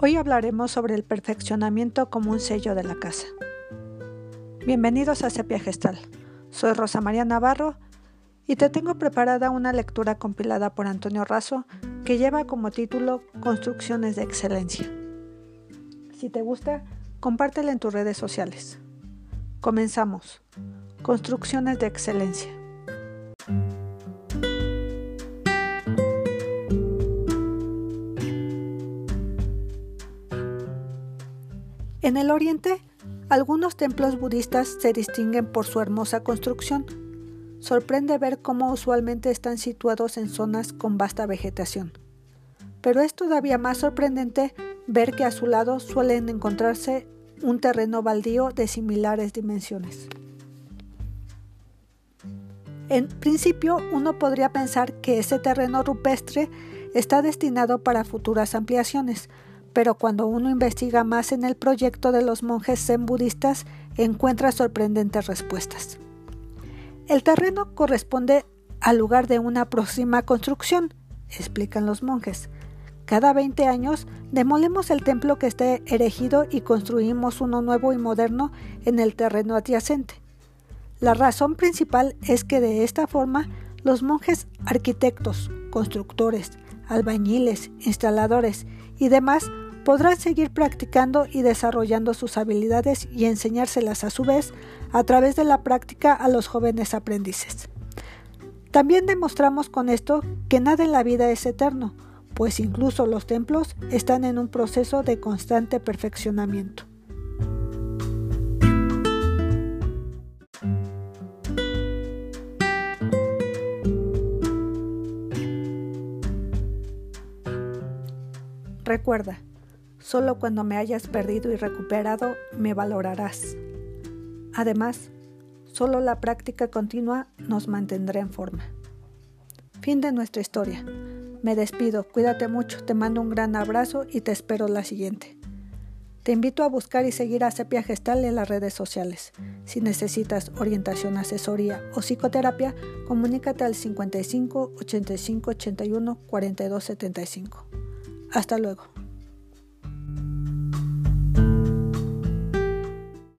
Hoy hablaremos sobre el perfeccionamiento como un sello de la casa. Bienvenidos a Sepia Gestal. Soy Rosa María Navarro y te tengo preparada una lectura compilada por Antonio Razo que lleva como título Construcciones de Excelencia. Si te gusta, compártela en tus redes sociales. Comenzamos. Construcciones de Excelencia. En el oriente, algunos templos budistas se distinguen por su hermosa construcción. Sorprende ver cómo usualmente están situados en zonas con vasta vegetación. Pero es todavía más sorprendente ver que a su lado suelen encontrarse un terreno baldío de similares dimensiones. En principio, uno podría pensar que ese terreno rupestre está destinado para futuras ampliaciones, pero cuando uno investiga más en el proyecto de los monjes zen budistas, encuentra sorprendentes respuestas. El terreno corresponde al lugar de una próxima construcción, explican los monjes. Cada 20 años demolemos el templo que esté erigido y construimos uno nuevo y moderno en el terreno adyacente. La razón principal es que de esta forma los monjes arquitectos, constructores, albañiles, instaladores y demás podrán seguir practicando y desarrollando sus habilidades y enseñárselas a su vez a través de la práctica a los jóvenes aprendices. También demostramos con esto que nada en la vida es eterno, pues incluso los templos están en un proceso de constante perfeccionamiento. Recuerda, solo cuando me hayas perdido y recuperado me valorarás. Además, solo la práctica continua nos mantendrá en forma. Fin de nuestra historia. Me despido, cuídate mucho, te mando un gran abrazo y te espero la siguiente. Te invito a buscar y seguir a Sepia Gestal en las redes sociales. Si necesitas orientación, asesoría o psicoterapia, comunícate al 55 85 81 42 75. Hasta luego.